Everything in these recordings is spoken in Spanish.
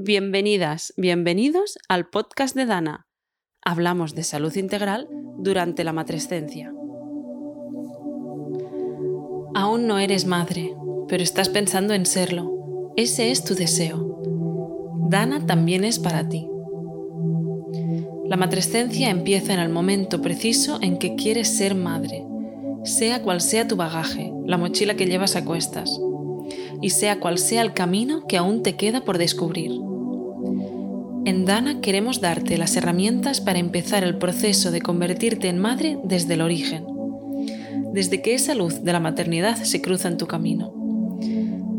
Bienvenidas, bienvenidos al podcast de Dana. Hablamos de salud integral durante la matrescencia. Aún no eres madre, pero estás pensando en serlo. Ese es tu deseo. Dana también es para ti. La matrescencia empieza en el momento preciso en que quieres ser madre, sea cual sea tu bagaje, la mochila que llevas a cuestas, y sea cual sea el camino que aún te queda por descubrir. En Dana queremos darte las herramientas para empezar el proceso de convertirte en madre desde el origen, desde que esa luz de la maternidad se cruza en tu camino.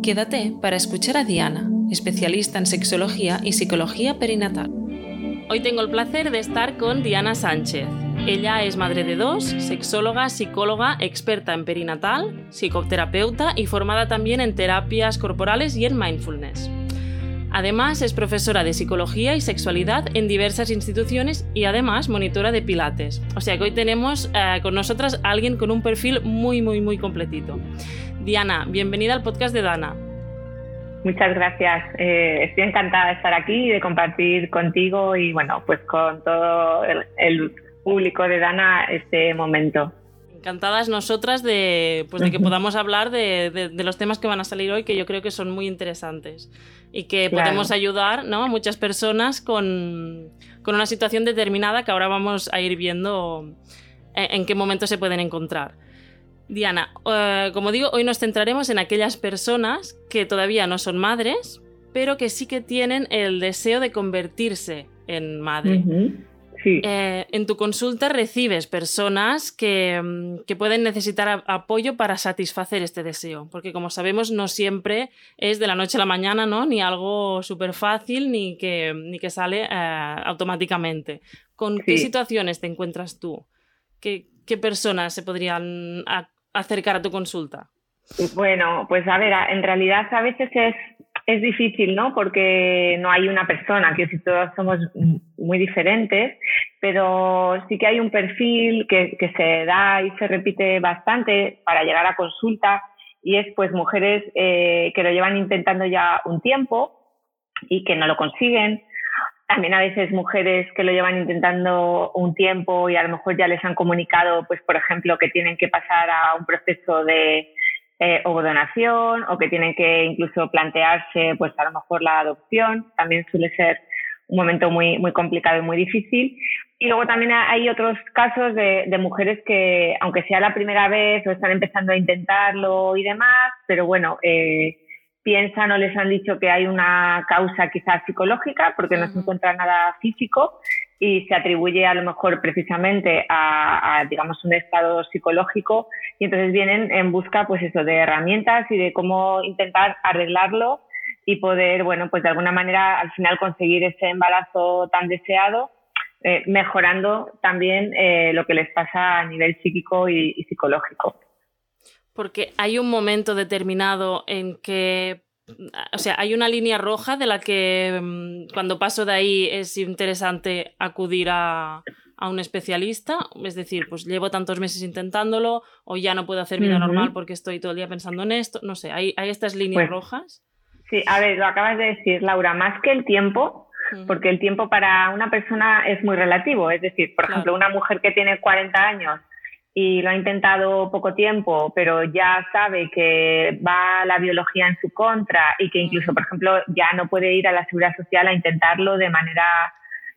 Quédate para escuchar a Diana, especialista en sexología y psicología perinatal. Hoy tengo el placer de estar con Diana Sánchez. Ella es madre de dos, sexóloga, psicóloga, experta en perinatal, psicoterapeuta y formada también en terapias corporales y en mindfulness. Además, es profesora de psicología y sexualidad en diversas instituciones y además monitora de pilates. O sea que hoy tenemos eh, con nosotras a alguien con un perfil muy, muy, muy completito. Diana, bienvenida al podcast de Dana. Muchas gracias. Eh, estoy encantada de estar aquí y de compartir contigo y bueno, pues con todo el, público de Dana este momento. Encantadas nosotras de, pues de que podamos hablar de, los temas que van a salir hoy, que yo creo que son muy interesantes y que podemos ayudar ¿no? a muchas personas con, con, una situación determinada que ahora vamos a ir viendo en qué momento se pueden encontrar. Diana, eh, como digo, hoy nos centraremos en aquellas personas que todavía no son madres, pero que sí que tienen el deseo de convertirse en madre. Eh, en tu consulta recibes personas que, mm, que pueden necesitar apoyo para satisfacer este deseo, porque como sabemos no siempre es de la noche a la mañana, ¿no? Ni algo súper fácil ni que, ni que sale eh, automáticamente. ¿Con qué situaciones te encuentras tú? ¿Qué, ¿Qué personas se podrían acercar a tu consulta? Bueno, pues a ver, en realidad a veces es, es difícil, ¿no? Porque no hay una persona, que si todos somos muy diferentes, pero sí que hay un perfil que, se da y se repite bastante para llegar a consulta y es pues mujeres eh, que lo llevan intentando ya un tiempo y que no lo consiguen también a veces mujeres que lo llevan intentando un tiempo y a lo mejor ya les han comunicado, pues por ejemplo, que tienen que pasar a un proceso de eh, donación o que tienen que incluso plantearse, pues a lo mejor la adopción. También suele ser un momento muy, muy complicado y muy difícil. Y luego también hay otros casos de, de, mujeres que, aunque sea la primera vez o están empezando a intentarlo y demás, pero bueno, eh, piensan o les han dicho que hay una causa quizás psicológica porque no se encuentra nada físico y se atribuye a lo mejor precisamente a, digamos un estado psicológico y entonces vienen en busca pues eso de herramientas y de cómo intentar arreglarlo y poder bueno pues de alguna manera al final conseguir ese embarazo tan deseado eh, mejorando también eh, lo que les pasa a nivel psíquico y psicológico. Porque hay un momento determinado en que, o sea, hay una línea roja de la que mm, cuando paso de ahí es interesante acudir a, un especialista, es decir, pues llevo tantos meses intentándolo o ya no puedo hacer vida normal porque estoy todo el día pensando en esto, no sé, hay, hay estas líneas pues rojas. Sí, a ver, lo acabas de decir, Laura, más que el tiempo, porque el tiempo para una persona es muy relativo, es decir, por ejemplo, una mujer que tiene 40 años y lo ha intentado poco tiempo, pero ya sabe que va la biología en su contra y que incluso, por ejemplo, ya no puede ir a la seguridad social a intentarlo de manera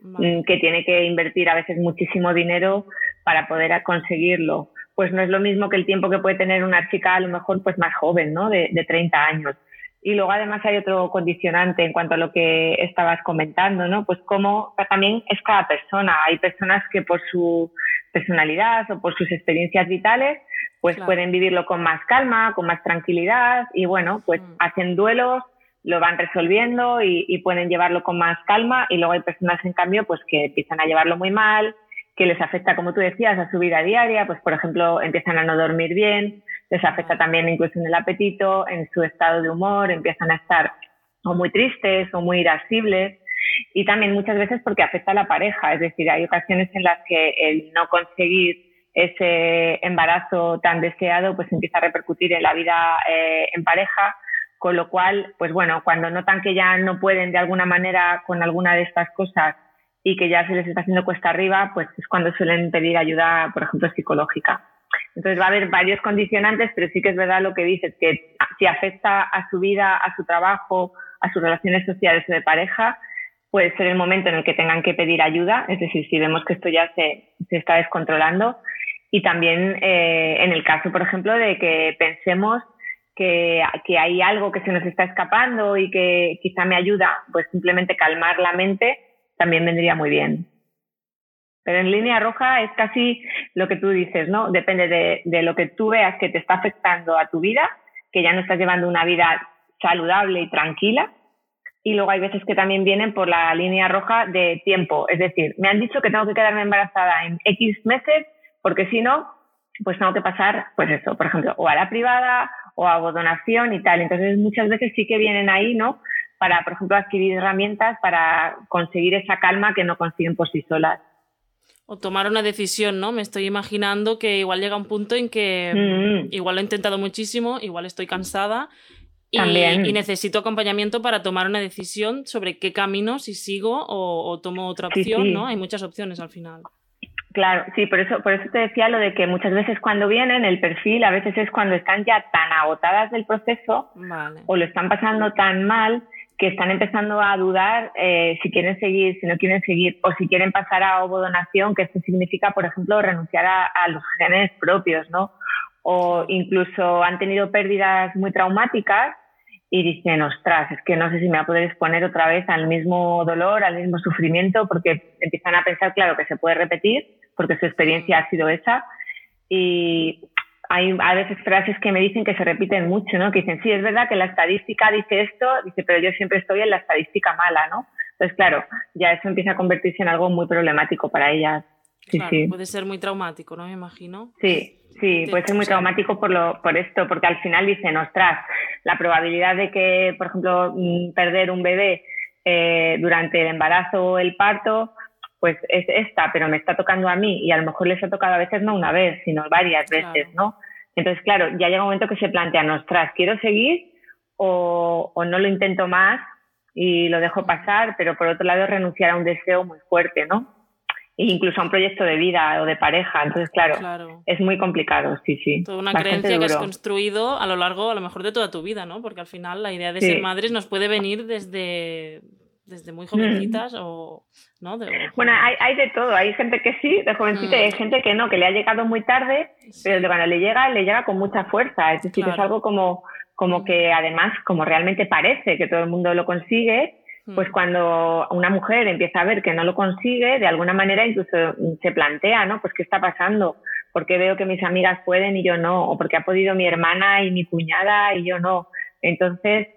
mm, que tiene que invertir a veces muchísimo dinero para poder conseguirlo. Pues no es lo mismo que el tiempo que puede tener una chica a lo mejor pues más joven, ¿no? De, de 30 años. Y luego además hay otro condicionante en cuanto a lo que estabas comentando, ¿no? Pues cómo también es cada persona. Hay personas que por su personalidad o por sus experiencias vitales, pues pueden vivirlo con más calma, con más tranquilidad y bueno, pues mm. hacen duelos, lo van resolviendo y, y, pueden llevarlo con más calma y luego hay personas en cambio pues que empiezan a llevarlo muy mal, que les afecta como tú decías a su vida diaria, pues por ejemplo empiezan a no dormir bien, les afecta también incluso en el apetito, en su estado de humor, empiezan a estar o muy tristes o muy irascibles. Y también muchas veces porque afecta a la pareja, es decir, hay ocasiones en las que el no conseguir ese embarazo tan deseado pues empieza a repercutir en la vida eh, en pareja. Con lo cual, pues bueno, cuando notan que ya no pueden de alguna manera con alguna de estas cosas y que ya se les está haciendo cuesta arriba, pues es cuando suelen pedir ayuda, por ejemplo, psicológica. Entonces va a haber varios condicionantes, pero sí que es verdad lo que dices, que si afecta a su vida, a su trabajo, a sus relaciones sociales o de pareja, puede ser el momento en el que tengan que pedir ayuda, es decir, si vemos que esto ya se, se está descontrolando. Y también eh, en el caso, por ejemplo, de que pensemos que, que, hay algo que se nos está escapando y que quizá me ayuda, pues simplemente calmar la mente también vendría muy bien. Pero en línea roja es casi lo que tú dices, ¿no? Depende de, de lo que tú veas que te está afectando a tu vida, que ya no estás llevando una vida saludable y tranquila, y luego hay veces que también vienen por la línea roja de tiempo. Es decir, me han dicho que tengo que quedarme embarazada en X meses porque si no, pues tengo que pasar, pues eso, por ejemplo, o a la privada o a donación y tal. Entonces muchas veces sí que vienen ahí, ¿no? Para, por ejemplo, adquirir herramientas para conseguir esa calma que no consiguen por sí solas. O tomar una decisión, ¿no? Me estoy imaginando que igual llega un punto en que mm. igual lo he intentado muchísimo, igual estoy cansada y, necesito acompañamiento para tomar una decisión sobre qué camino, si sigo o, tomo otra opción, ¿no? Hay muchas opciones al final. Claro, sí, por eso, por eso te decía lo de que muchas veces cuando vienen el perfil, a veces es cuando están ya tan agotadas del proceso o lo están pasando tan mal que están empezando a dudar eh, si quieren seguir, si no quieren seguir, o si quieren pasar a ovodonación, que esto significa, por ejemplo, renunciar a, a los genes propios, ¿no? O incluso han tenido pérdidas muy traumáticas y dicen, ostras, es que no sé si me va a poder exponer otra vez al mismo dolor, al mismo sufrimiento, porque empiezan a pensar, claro, que se puede repetir, porque su experiencia ha sido esa. Y hay a veces frases que me dicen que se repiten mucho, ¿no? Que dicen, sí, es verdad que la estadística dice esto, dice, pero yo siempre estoy en la estadística mala, ¿no? Entonces, claro, ya eso empieza a convertirse en algo muy problemático para ellas. Sí, sí. Puede ser muy traumático, ¿no? Me imagino. Sí, Sí, puede ser muy traumático por, lo, por esto, porque al final dicen, ostras, la probabilidad de que, por ejemplo, mm, perder un bebé eh, durante el embarazo o el parto, pues es esta, pero me está tocando a mí y a lo mejor les ha tocado a veces no una vez, sino varias veces, ¿no? Entonces, claro, ya llega un momento que se plantean, ostras, ¿quiero seguir o, o no lo intento más y lo dejo pasar, pero por otro lado renunciar a un deseo muy fuerte, ¿no? incluso a un proyecto de vida o de pareja. Entonces, claro, es muy complicado, sí, sí. Toda una creencia que has construido a lo largo, a lo mejor, de toda tu vida, ¿no? Porque al final la idea de ser madres nos puede venir desde, desde muy jovencitas o, ¿no? bueno, hay, hay, de todo. Hay gente que sí, de jovencita, y hay mm. gente que no, que le ha llegado muy tarde, pero cuando le llega, le llega con mucha fuerza. Es decir, es algo como, como mm. que además, como realmente parece que todo el mundo lo consigue, pues cuando una mujer empieza a ver que no lo consigue, de alguna manera incluso se plantea, ¿no? Pues qué está pasando, por qué veo que mis amigas pueden y yo no, o porque ha podido mi hermana y mi cuñada y yo no. Entonces,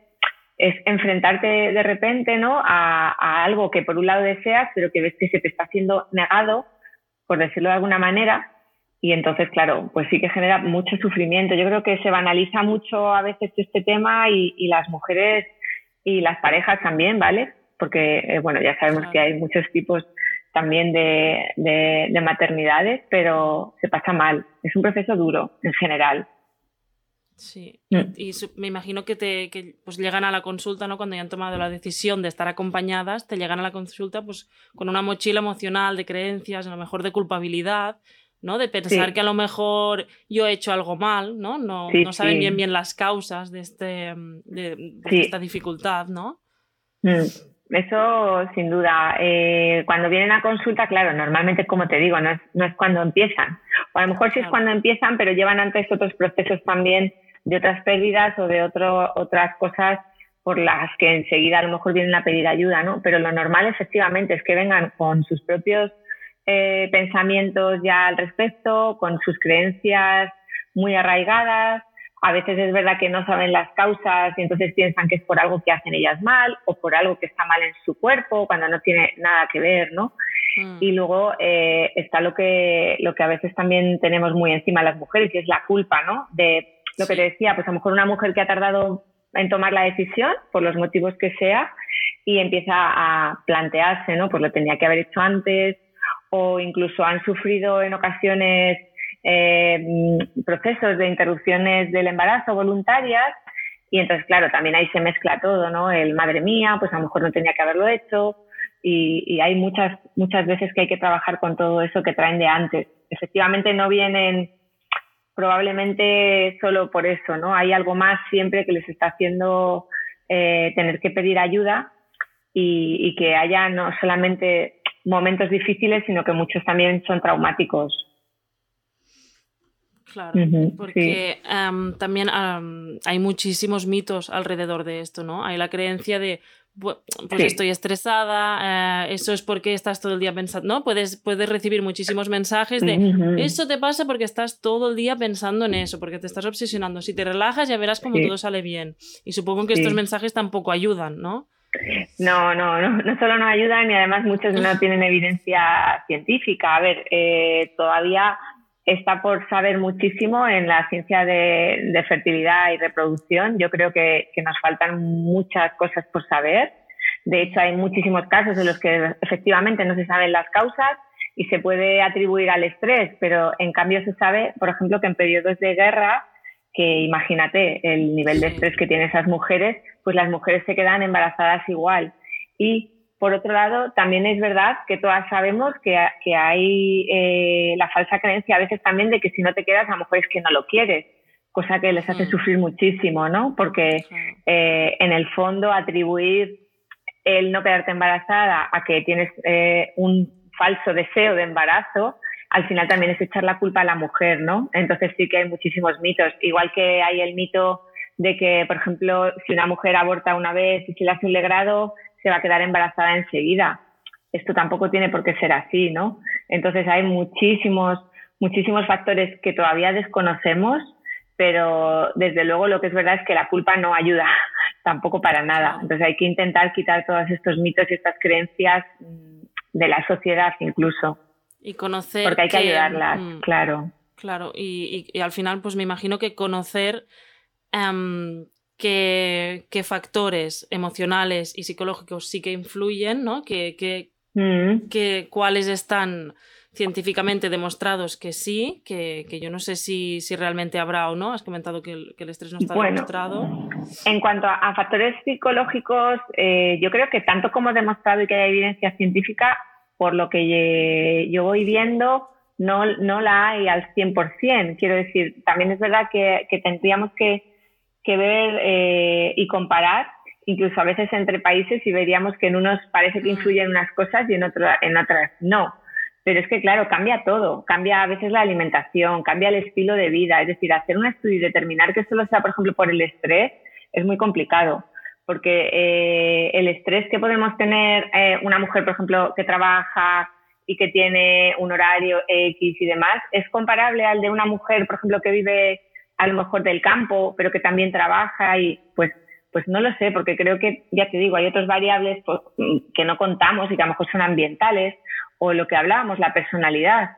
es enfrentarte de repente, ¿no? A, a algo que por un lado deseas, pero que ves que se te está haciendo negado, por decirlo de alguna manera, y entonces, claro, pues sí que genera mucho sufrimiento. Yo creo que se banaliza mucho a veces este tema y, y las mujeres y las parejas también, ¿vale? Porque, eh, bueno, ya sabemos que hay muchos tipos también de, de, maternidades, pero se pasa mal. Es un proceso duro en general. Sí, mm. y, me imagino que te que, pues llegan a la consulta, ¿no? Cuando ya han tomado la decisión de estar acompañadas, te llegan a la consulta pues con una mochila emocional de creencias, a lo mejor de culpabilidad, ¿no? De pensar que a lo mejor yo he hecho algo mal, ¿no? No, no saben bien bien las causas de, este, de, esta dificultad, ¿no? Mm, eso sin duda. Eh, cuando vienen a consulta, claro, normalmente, como te digo, no es, no es cuando empiezan. O a lo mejor sí es cuando empiezan, pero llevan antes otros procesos también de otras pérdidas o de otro, otras cosas por las que enseguida a lo mejor vienen a pedir ayuda, ¿no? Pero lo normal efectivamente es que vengan con sus propios eh, pensamientos ya al respecto, con sus creencias muy arraigadas. A veces es verdad que no saben las causas y entonces piensan que es por algo que hacen ellas mal o por algo que está mal en su cuerpo cuando no tiene nada que ver, ¿no? Mm. Y luego eh, está lo que, lo que a veces también tenemos muy encima las mujeres y es la culpa, ¿no? De lo que te decía, pues a lo mejor una mujer que ha tardado en tomar la decisión por los motivos que sea y empieza a plantearse, ¿no? Pues lo tenía que haber hecho antes, o incluso han sufrido en ocasiones eh, procesos de interrupciones del embarazo voluntarias Y entonces, claro, también ahí se mezcla todo, ¿no? El madre mía, pues a lo mejor no tenía que haberlo hecho. Y, y hay muchas, muchas veces que hay que trabajar con todo eso que traen de antes. Efectivamente no vienen probablemente solo por eso, ¿no? Hay algo más siempre que les está haciendo eh, tener que pedir ayuda y, y, que haya no solamente momentos difíciles, sino que muchos también son traumáticos. Claro, porque también hay muchísimos mitos alrededor de esto, ¿no? Hay la creencia de, pues estoy estresada, eh, eso es porque estás todo el día pensando, ¿no? Puedes, puedes recibir muchísimos mensajes de, eso te pasa porque estás todo el día pensando en eso, porque te estás obsesionando. Si te relajas ya verás cómo todo sale bien. Y supongo que estos mensajes tampoco ayudan, ¿no? No, no, no, no solo no ayudan y además muchos no tienen evidencia científica. A ver, eh, todavía está por saber muchísimo en la ciencia de, fertilidad y reproducción. Yo creo que, nos faltan muchas cosas por saber. De hecho, hay muchísimos casos en los que efectivamente no se saben las causas y se puede atribuir al estrés, pero en cambio se sabe, por ejemplo, que en periodos de guerra, que imagínate el nivel de estrés que tienen esas mujeres, pues las mujeres se quedan embarazadas igual. Y por otro lado, también es verdad que todas sabemos que, hay eh, la falsa creencia a veces también de que si no te quedas, a lo mejor es que no lo quieres, cosa que les hace mm. sufrir muchísimo, ¿no? Porque eh, en el fondo atribuir el no quedarte embarazada a que tienes eh, un falso deseo de embarazo, al final también es echar la culpa a la mujer, ¿no? Entonces sí que hay muchísimos mitos, igual que hay el mito de que, por ejemplo, si una mujer aborta una vez y se le hace un legrado, se va a quedar embarazada enseguida. Esto tampoco tiene por qué ser así, ¿no? Entonces hay muchísimos, muchísimos factores que todavía desconocemos, pero desde luego lo que es verdad es que la culpa no ayuda tampoco para nada. Entonces hay que intentar quitar todos estos mitos y estas creencias mm, de la sociedad incluso. Y conocer. Porque hay que, ayudarlas, mm, claro. Claro, y, al final, pues me imagino que conocer em, qué, factores emocionales y psicológicos sí que influyen, ¿no? Que, mm. que, cuáles están científicamente demostrados que sí, que, yo no sé si, si, realmente habrá o no. Has comentado que el, estrés no está demostrado. En cuanto a, factores psicológicos, eh, yo creo que tanto como demostrado y que hay evidencia científica, por lo que yo voy viendo, no, no la hay al 100%. Quiero decir, también es verdad que, que tendríamos que que ver eh, y comparar, incluso a veces entre países, y veríamos que en unos parece que influyen unas cosas y en, en otras no. Pero es que, claro, cambia todo. Cambia a veces la alimentación, cambia el estilo de vida. Es decir, hacer un estudio y determinar que solo sea, por ejemplo, por el estrés es muy complicado. Porque eh, el estrés que podemos tener eh, una mujer, por ejemplo, que trabaja y que tiene un horario X y demás, es comparable al de una mujer, por ejemplo, que vive a lo mejor del campo, pero que también trabaja y pues pues no lo sé, porque creo que, ya te digo, hay otras variables pues, que no contamos y que a lo mejor son ambientales, o lo que hablábamos, la personalidad.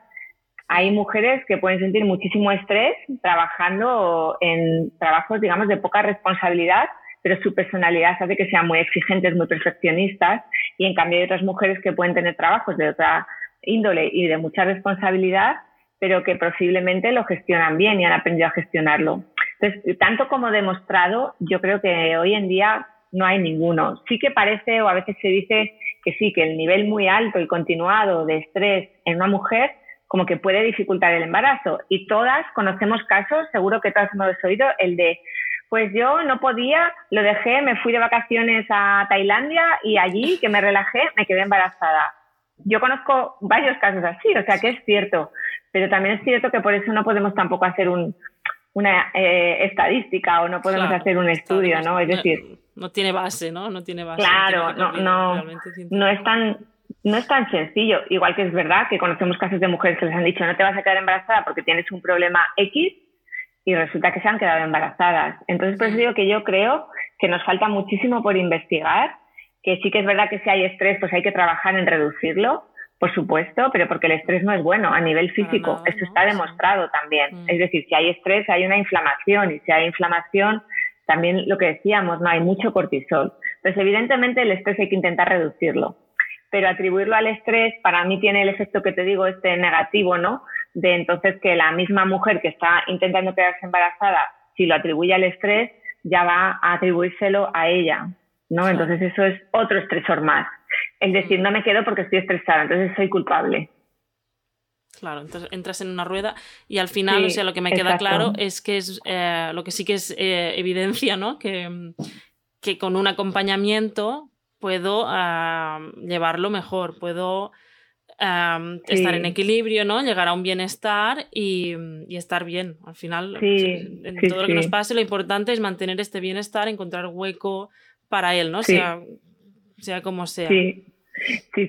Hay mujeres que pueden sentir muchísimo estrés trabajando en trabajos, digamos, de poca responsabilidad, pero su personalidad hace que sean muy exigentes, muy perfeccionistas, y en cambio hay otras mujeres que pueden tener trabajos de otra índole y de mucha responsabilidad, pero que posiblemente lo gestionan bien y han aprendido a gestionarlo. Entonces, tanto como demostrado, yo creo que hoy en día no hay ninguno. Sí que parece, o a veces se dice que sí, que el nivel muy alto y continuado de estrés en una mujer como que puede dificultar el embarazo. Y todas conocemos casos, seguro que todas hemos oído, el de, pues yo no podía, lo dejé, me fui de vacaciones a Tailandia y allí que me relajé, me quedé embarazada. Yo conozco varios casos así, o sea que es cierto. Pero también es cierto que por eso no podemos tampoco hacer un, una eh, estadística o no podemos hacer un estudio, ¿no? Es decir... No, tiene base, ¿no? No tiene base. Claro, no, no, no es tan no es tan sencillo. Igual que es verdad que conocemos casos de mujeres que les han dicho no te vas a quedar embarazada porque tienes un problema X y resulta que se han quedado embarazadas. Entonces, por eso digo que yo creo que nos falta muchísimo por investigar, que sí que es verdad que si hay estrés, pues hay que trabajar en reducirlo, por supuesto, pero porque el estrés no es bueno a nivel físico. Esto está demostrado también. Mm. Es decir, si hay estrés, hay una inflamación y si hay inflamación, también lo que decíamos, no hay mucho cortisol. Entonces, evidentemente, el estrés hay que intentar reducirlo. Pero atribuirlo al estrés, para mí tiene el efecto que te digo, este negativo, ¿no? De entonces que la misma mujer que está intentando quedarse embarazada, si lo atribuye al estrés, ya va a atribuírselo a ella, ¿no? Entonces eso es otro estresor más. Es decir, no me quedo porque estoy estresada, entonces soy culpable. Claro, entonces entras en una rueda y al final, o sea, lo que me queda claro es que es eh, lo que sí que es eh, evidencia, ¿no? Que, que, con un acompañamiento puedo ah, llevarlo mejor, puedo estar en equilibrio, ¿no? Llegar a un bienestar y, estar bien. Al final, en todo lo que nos pase, lo importante es mantener este bienestar, encontrar hueco para él, ¿no? Sea, sea como sea. Sí,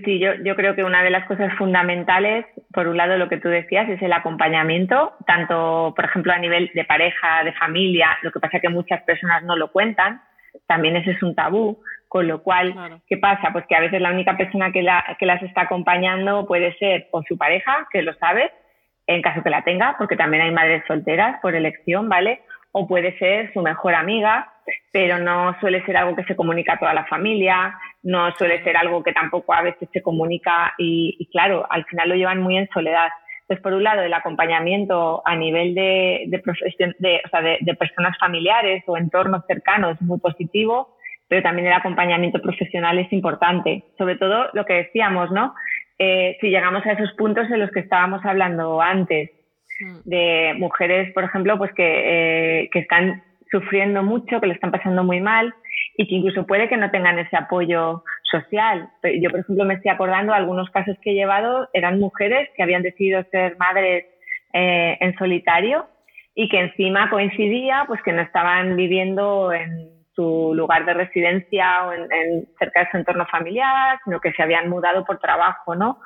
sí, yo, yo creo que una de las cosas fundamentales, por un lado lo que tú decías, es el acompañamiento, tanto, por ejemplo, a nivel de pareja, de familia, lo que pasa es que muchas personas no lo cuentan, también ese es un tabú, con lo cual, ¿qué pasa? Pues que a veces la única persona que, la, que las está acompañando puede ser o su pareja, que lo sabe, en caso que la tenga, porque también hay madres solteras por elección, ¿vale? O puede ser su mejor amiga, pero no suele ser algo que se comunica a toda la familia, no suele ser algo que tampoco a veces se comunica y, claro, al final lo llevan muy en soledad. Pues por un lado, el acompañamiento a nivel de, de, o sea, de, personas familiares o entornos cercanos es muy positivo, pero también el acompañamiento profesional es importante. Sobre todo lo que decíamos, ¿no? Eh, si llegamos a esos puntos en los que estábamos hablando antes, hmm. de mujeres, por ejemplo, pues que, eh, que están sufriendo mucho, que le están pasando muy mal y que incluso puede que no tengan ese apoyo social. Yo, por ejemplo, me estoy acordando algunos casos que he llevado, eran mujeres que habían decidido ser madres eh, en solitario y que encima coincidía pues que no estaban viviendo en su lugar de residencia o en, cerca de su entorno familiar, sino que se habían mudado por trabajo, ¿no?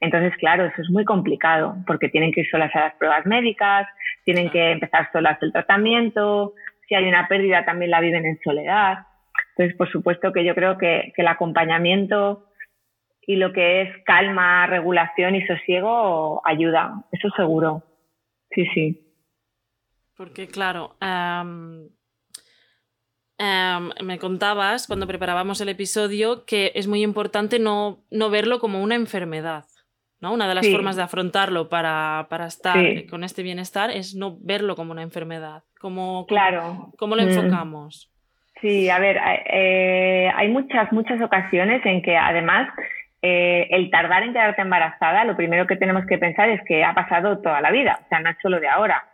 Entonces, claro, eso es muy complicado porque tienen que ir solas a las pruebas médicas, tienen que empezar solas el tratamiento, si hay una pérdida también la viven en soledad. Entonces, por supuesto que yo creo que, el acompañamiento y lo que es calma, regulación y sosiego ayuda, eso seguro. Sí, sí. Porque, claro, me contabas cuando preparábamos el episodio que es muy importante no, no verlo como una enfermedad. ¿No? Una de las formas de afrontarlo para, estar con este bienestar es no verlo como una enfermedad. Como, claro. ¿Cómo lo mm. enfocamos? Sí, a ver, eh, hay muchas, muchas ocasiones en que además eh, el tardar en quedarte embarazada, lo primero que tenemos que pensar es que ha pasado toda la vida, o sea, no es solo de ahora.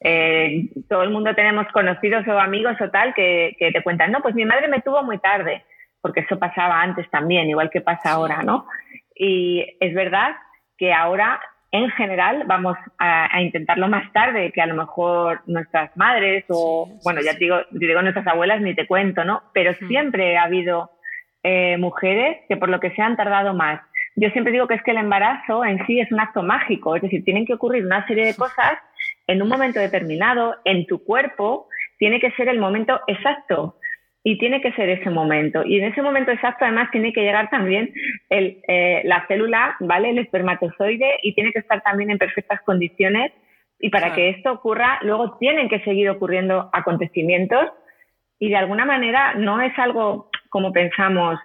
Eh, todo el mundo tenemos conocidos o amigos o tal que, que, te cuentan, no, pues mi madre me tuvo muy tarde, porque eso pasaba antes también, igual que pasa ahora, ¿no? Y es verdad que ahora en general vamos a, intentarlo más tarde que a lo mejor nuestras madres o, bueno, ya te digo, digo nuestras abuelas ni te cuento, ¿no? Pero siempre ha habido eh, mujeres que por lo que se han tardado más. Yo siempre digo que es que el embarazo en sí es un acto mágico, es decir, tienen que ocurrir una serie de cosas en un momento determinado, en tu cuerpo, tiene que ser el momento exacto y tiene que ser ese momento. Y en ese momento exacto, además, tiene que llegar también el, eh, la célula, ¿vale? El espermatozoide y tiene que estar también en perfectas condiciones. Y para que esto ocurra, luego tienen que seguir ocurriendo acontecimientos y de alguna manera no es algo como pensamos,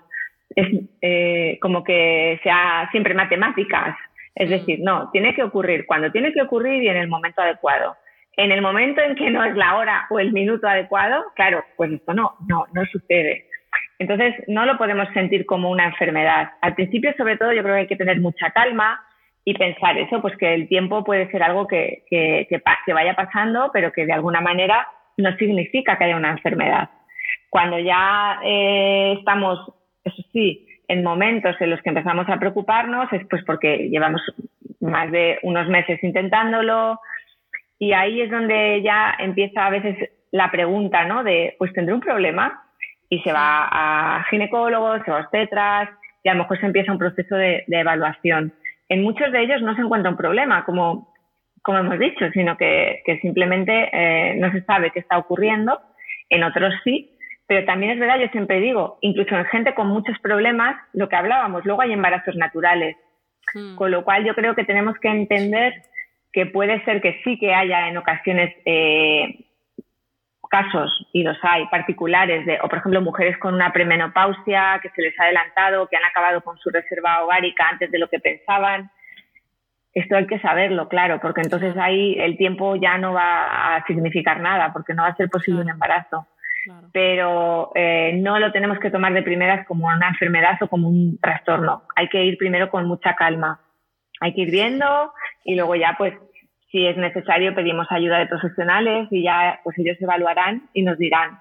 es eh, como que sea siempre matemáticas. Es mm. decir, no, tiene que ocurrir cuando tiene que ocurrir y en el momento adecuado en el momento en que no es la hora o el minuto adecuado, claro, pues esto no, no, no sucede. Entonces, no lo podemos sentir como una enfermedad. Al principio, sobre todo, yo creo que hay que tener mucha calma y pensar eso, pues que el tiempo puede ser algo que, que, que, vaya pasando, pero que de alguna manera no significa que haya una enfermedad. Cuando ya eh, estamos, eso sí, en momentos en los que empezamos a preocuparnos, es pues porque llevamos más de unos meses intentándolo, y ahí es donde ya empieza a veces la pregunta, ¿no? De, pues tendré un problema y se va a ginecólogos, se va a obstetras y a lo mejor se empieza un proceso de, evaluación. En muchos de ellos no se encuentra un problema, como, como hemos dicho, sino que, que simplemente eh, no se sabe qué está ocurriendo. En otros sí, pero también es verdad, yo siempre digo, incluso en gente con muchos problemas, lo que hablábamos, luego hay embarazos naturales. Hmm. Con lo cual yo creo que tenemos que entender que puede ser que sí que haya en ocasiones eh, casos, y los hay, particulares, de, o por ejemplo mujeres con una premenopausia que se les ha adelantado, que han acabado con su reserva ovárica antes de lo que pensaban. Esto hay que saberlo, claro, porque entonces ahí el tiempo ya no va a significar nada, porque no va a ser posible un embarazo. pero eh, no lo tenemos que tomar de primeras como una enfermedad o como un trastorno. Hay que ir primero con mucha calma. Hay que ir viendo y luego ya, pues, si es necesario, pedimos ayuda de profesionales y ya, pues ellos evaluarán y nos dirán.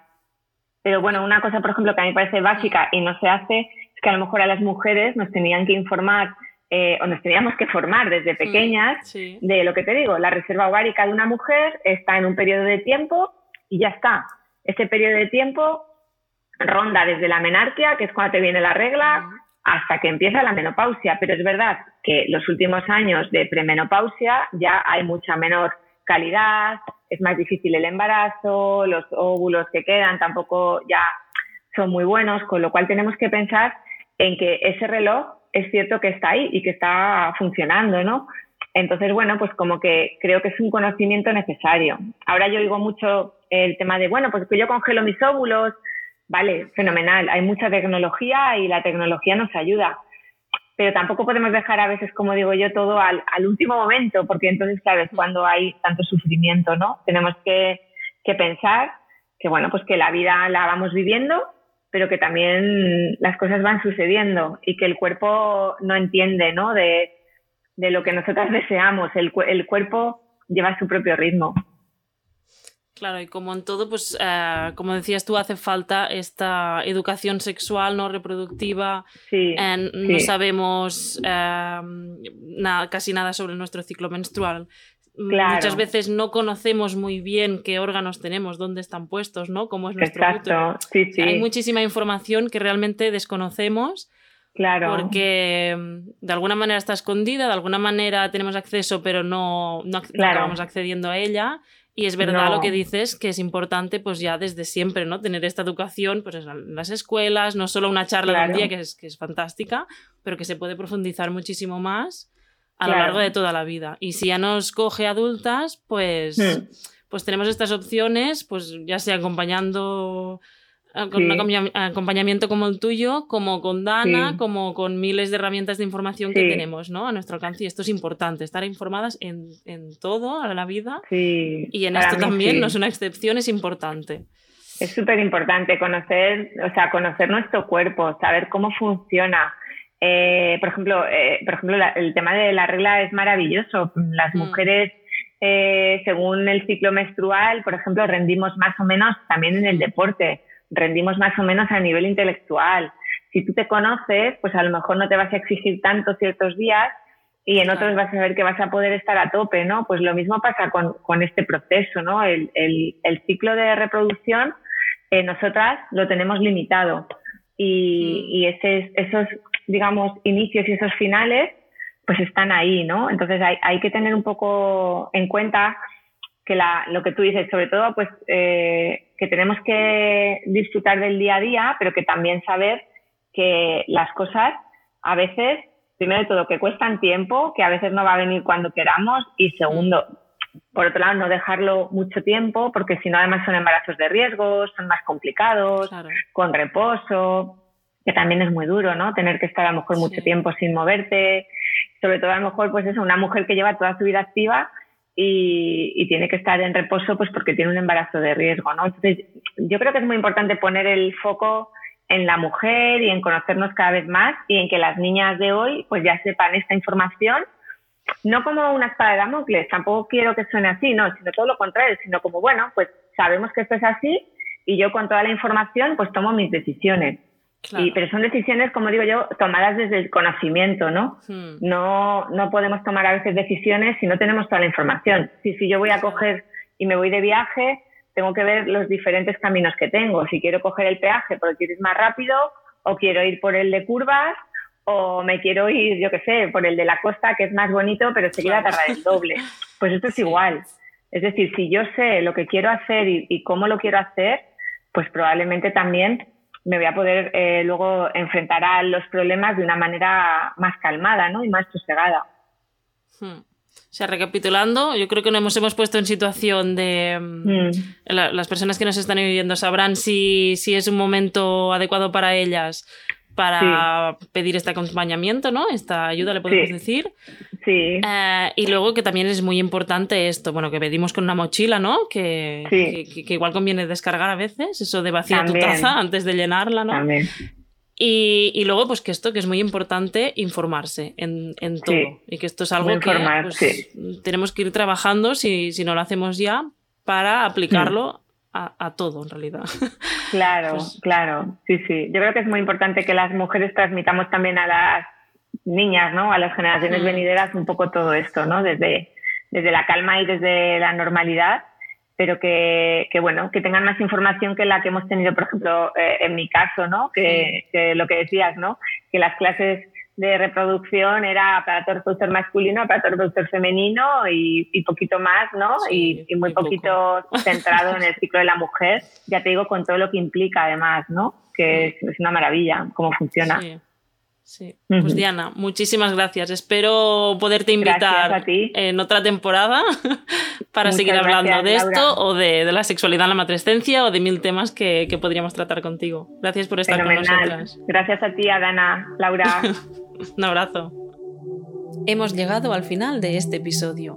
Pero bueno, una cosa, por ejemplo, que a mí me parece básica y no se hace, es que a lo mejor a las mujeres nos tenían que informar eh, o nos teníamos que formar desde pequeñas de lo que te digo, la reserva ovárica de una mujer está en un periodo de tiempo y ya está. Ese periodo de tiempo ronda desde la menarquia, que es cuando te viene la regla, hasta que empieza la menopausia. Pero es verdad que los últimos años de premenopausia ya hay mucha menor calidad, es más difícil el embarazo, los óvulos que quedan tampoco ya son muy buenos, con lo cual tenemos que pensar en que ese reloj es cierto que está ahí y que está funcionando, ¿no? Entonces, bueno, pues como que creo que es un conocimiento necesario. Ahora yo oigo mucho el tema de, bueno, pues que yo congelo mis óvulos, vale, fenomenal, hay mucha tecnología y la tecnología nos ayuda, pero tampoco podemos dejar a veces, como digo yo, todo al, último momento, porque entonces, claro, es cuando hay tanto sufrimiento, ¿no? Tenemos que, que pensar que, bueno, pues que la vida la vamos viviendo pero que también las cosas van sucediendo y que el cuerpo no entiende, ¿no? De, lo que nosotras deseamos. El, el, cuerpo lleva su propio ritmo. Claro, y como en todo, pues eh, como decías tú, hace falta esta educación sexual, no reproductiva. Sí, no sabemos eh, nada, casi nada sobre nuestro ciclo menstrual. Muchas veces no conocemos muy bien qué órganos tenemos, dónde están puestos, ¿no? Cómo es nuestro Exacto. Sí, sí. Hay muchísima información que realmente desconocemos. Claro. Porque mm, de alguna manera está escondida, de alguna manera tenemos acceso, pero no, no, acabamos accediendo a ella. Y es verdad lo que dices, que es importante, pues ya desde siempre, ¿no? Tener esta educación, pues en las escuelas, no solo una charla de un día, que es, que es fantástica, pero que se puede profundizar muchísimo más a lo largo de toda la vida. Y si ya nos coge adultas, pues, hmm. pues tenemos estas opciones, pues ya sea acompañando eh, con un acompañamiento como el tuyo, como con Dana, como con miles de herramientas de información que tenemos ¿no? a nuestro alcance. Y esto es importante, estar informadas en, en todo, a la vida. Y en esto también, no es una excepción, es importante. Es súper importante conocer, o sea, conocer nuestro cuerpo, saber cómo funciona, eh, por ejemplo, eh, por ejemplo el tema de la regla es maravilloso. Las mm. mujeres, eh, según el ciclo menstrual, por ejemplo, rendimos más o menos también en el deporte, rendimos más o menos a nivel intelectual. Si tú te conoces, pues a lo mejor no te vas a exigir tanto ciertos días y en otros vas a ver que vas a poder estar a tope, ¿no? Pues lo mismo pasa con, con este proceso, ¿no? El, el, el ciclo de reproducción, eh, nosotras lo tenemos limitado y, mm. y ese, esos digamos, inicios y esos finales, pues están ahí, ¿no? Entonces hay, hay que tener un poco en cuenta que la, lo que tú dices, sobre todo, pues eh, que tenemos que disfrutar del día a día, pero que también saber que las cosas a veces, primero de todo, que cuestan tiempo, que a veces no va a venir cuando queramos, y segundo, por otro lado, no dejarlo mucho tiempo, porque si no, además son embarazos de riesgo, son más complicados, con reposo que también es muy duro, ¿no? Tener que estar a lo mejor mucho tiempo sin moverte, sobre todo a lo mejor pues es una mujer que lleva toda su vida activa y, tiene que estar en reposo pues porque tiene un embarazo de riesgo, ¿no? Entonces yo creo que es muy importante poner el foco en la mujer y en conocernos cada vez más y en que las niñas de hoy pues ya sepan esta información no como una espada de Damocles, tampoco quiero que suene así, no, sino todo lo contrario, sino como, bueno, pues sabemos que esto es así y yo con toda la información pues tomo mis decisiones pero son decisiones, como digo yo, tomadas desde el conocimiento, ¿no? Hmm. No, no podemos tomar a veces decisiones si no tenemos toda la información. Si, si yo voy a coger y me voy de viaje, tengo que ver los diferentes caminos que tengo. Si quiero coger el peaje porque ir más rápido, o quiero ir por el de curvas, o me quiero ir, yo qué sé, por el de la costa, que es más bonito, pero se queda tardar el doble. Pues esto es igual. Es decir, si yo sé lo que quiero hacer y cómo lo quiero hacer, pues probablemente también me voy a poder eh, luego enfrentar a los problemas de una manera más calmada ¿no? y más sosegada. Hmm. O sea, recapitulando, yo creo que nos hemos puesto en situación de... Mm, hmm. las personas que nos están viviendo sabrán si, si, es un momento adecuado para ellas para pedir este acompañamiento, ¿no? Esta ayuda, le podemos decir. Sí. Eh, y luego que también es muy importante esto, bueno, que pedimos con una mochila, ¿no? Que, que, igual conviene descargar a veces, eso de vaciar tu taza antes de llenarla, ¿no? También. Y, y, luego, pues que esto que es muy importante informarse en, en todo. Y que esto es algo que pues, tenemos que ir trabajando, si, si, no lo hacemos ya, para aplicarlo a, todo en realidad. Claro, pues claro, sí, sí. Yo creo que es muy importante que las mujeres transmitamos también a las niñas, ¿no? A las generaciones venideras un poco todo esto, ¿no? Desde, desde la calma y desde la normalidad, pero que, que, bueno, que tengan más información que la que hemos tenido, por ejemplo, eh, en mi caso, ¿no? Que, que, lo que decías, ¿no? Que las clases de reproducción era aparato reproductor masculino, aparato reproductor femenino y, y poquito más, ¿no? y, y, muy poquito centrado en el ciclo de la mujer, ya te digo, con todo lo que implica además, ¿no? Que es, es una maravilla cómo funciona. Sí. Sí. Pues Diana, muchísimas gracias. Espero poderte invitar en otra temporada para seguir hablando de esto o de, de, la sexualidad en la matrescencia o de mil temas que, que podríamos tratar contigo. Gracias por estar con nosotras. Gracias a ti, Adana, Laura. Un abrazo. Hemos llegado al final de este episodio.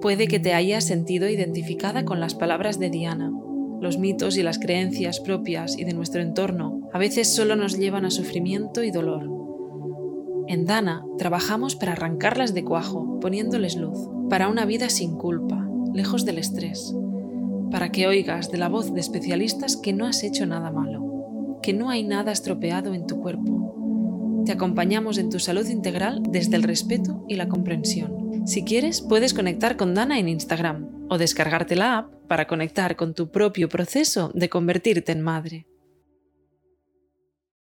Puede que te hayas sentido identificada con las palabras de Diana. Los mitos y las creencias propias y de nuestro entorno a veces solo nos llevan a sufrimiento y dolor. En Dana trabajamos para arrancarlas de cuajo, poniéndoles luz, para una vida sin culpa, lejos del estrés, para que oigas de la voz de especialistas que no has hecho nada malo, que no hay nada estropeado en tu cuerpo, te acompañamos en tu salud integral desde el respeto y la comprensión. Si quieres, puedes conectar con Dana en Instagram o descargarte la app para conectar con tu propio proceso de convertirte en madre.